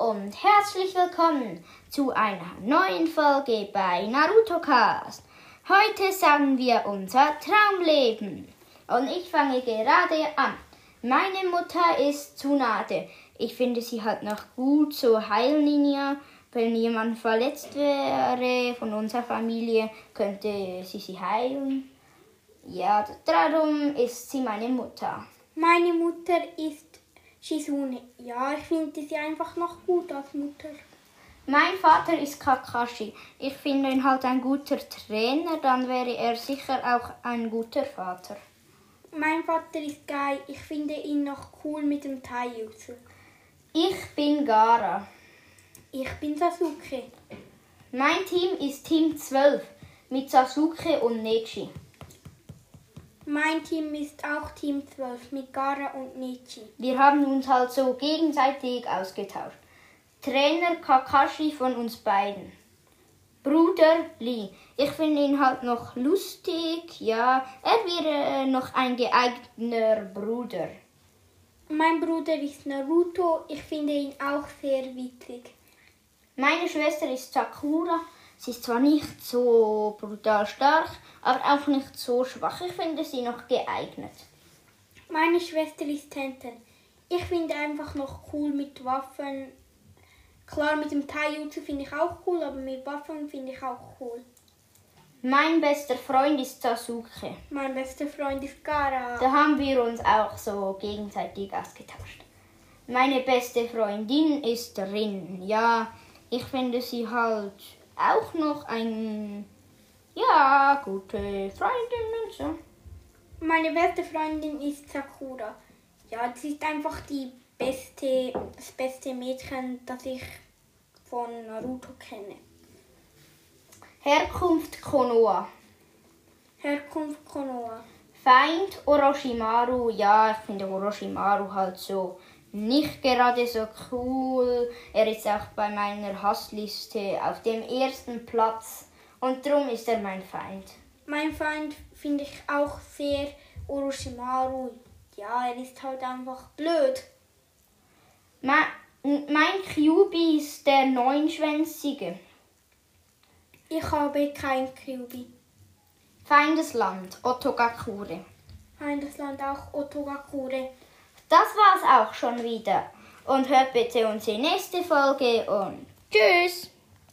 Und herzlich willkommen zu einer neuen Folge bei Naruto Cast. Heute sagen wir unser Traumleben und ich fange gerade an. Meine Mutter ist Tsunade. Ich finde sie halt noch gut zur Heillinie. Wenn jemand verletzt wäre von unserer Familie, könnte sie sie heilen. Ja, darum ist sie meine Mutter. Meine Mutter ist Shizune. Ja, ich finde sie einfach noch gut als Mutter. Mein Vater ist Kakashi. Ich finde ihn halt ein guter Trainer, dann wäre er sicher auch ein guter Vater. Mein Vater ist Guy. Ich finde ihn noch cool mit dem Taijutsu. Ich bin Gara. Ich bin Sasuke. Mein Team ist Team 12 mit Sasuke und Neji. Mein Team ist auch Team 12 mit Gara und Nietzsche. Wir haben uns halt so gegenseitig ausgetauscht. Trainer Kakashi von uns beiden. Bruder Lee. Ich finde ihn halt noch lustig, ja. Er wäre noch ein geeigneter Bruder. Mein Bruder ist Naruto. Ich finde ihn auch sehr witzig. Meine Schwester ist Sakura. Sie ist zwar nicht so brutal stark, aber auch nicht so schwach. Ich finde sie noch geeignet. Meine Schwester ist Tenten. Ich finde einfach noch cool mit Waffen. Klar, mit dem Taijutsu finde ich auch cool, aber mit Waffen finde ich auch cool. Mein bester Freund ist Sasuke. Mein bester Freund ist Gara. Da haben wir uns auch so gegenseitig ausgetauscht. Meine beste Freundin ist Rin. Ja, ich finde sie halt auch noch ein ja gute Freundin und so. Meine beste Freundin ist Sakura. Ja, sie ist einfach die beste, das beste Mädchen, das ich von Naruto kenne. Herkunft Konoha. Herkunft Konoha. Feind Orochimaru. Ja, ich finde Orochimaru halt so nicht gerade so cool. Er ist auch bei meiner Hassliste auf dem ersten Platz und darum ist er mein Feind. Mein Feind finde ich auch sehr Orochimaru. Ja, er ist halt einfach blöd. Mein, mein Kyubi ist der neunschwänzige. Ich habe kein Kyubi. Feindesland Otogakure. Feindesland auch Otogakure. Das war's auch schon wieder. Und hört bitte unsere nächste Folge und tschüss!